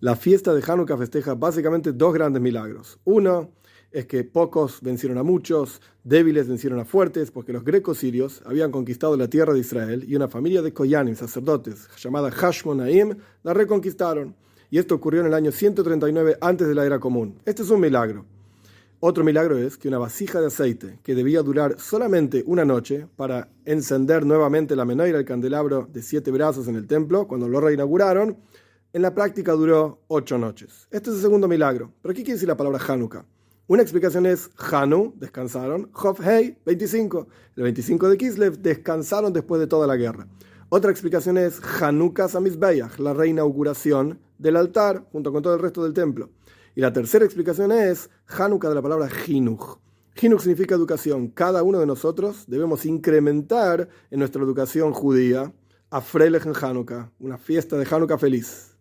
La fiesta de Hanukkah festeja básicamente dos grandes milagros. Uno es que pocos vencieron a muchos, débiles vencieron a fuertes, porque los grecos sirios habían conquistado la tierra de Israel y una familia de Koyanim, sacerdotes, llamada Hashmonaim, la reconquistaron. Y esto ocurrió en el año 139 antes de la era común. Este es un milagro. Otro milagro es que una vasija de aceite que debía durar solamente una noche para encender nuevamente la menorá el candelabro de siete brazos en el templo, cuando lo reinauguraron, en la práctica duró ocho noches. Este es el segundo milagro. ¿Pero qué quiere decir la palabra Hanukkah? Una explicación es Hanu, descansaron, Hov Hei, 25. El 25 de Kislev descansaron después de toda la guerra. Otra explicación es Hanukkah Samizbeyach, la reinauguración del altar junto con todo el resto del templo. Y la tercera explicación es Hanukkah de la palabra Hinuch. Hinuch significa educación. Cada uno de nosotros debemos incrementar en nuestra educación judía a Freilech en Hanukkah, una fiesta de Hanukkah feliz.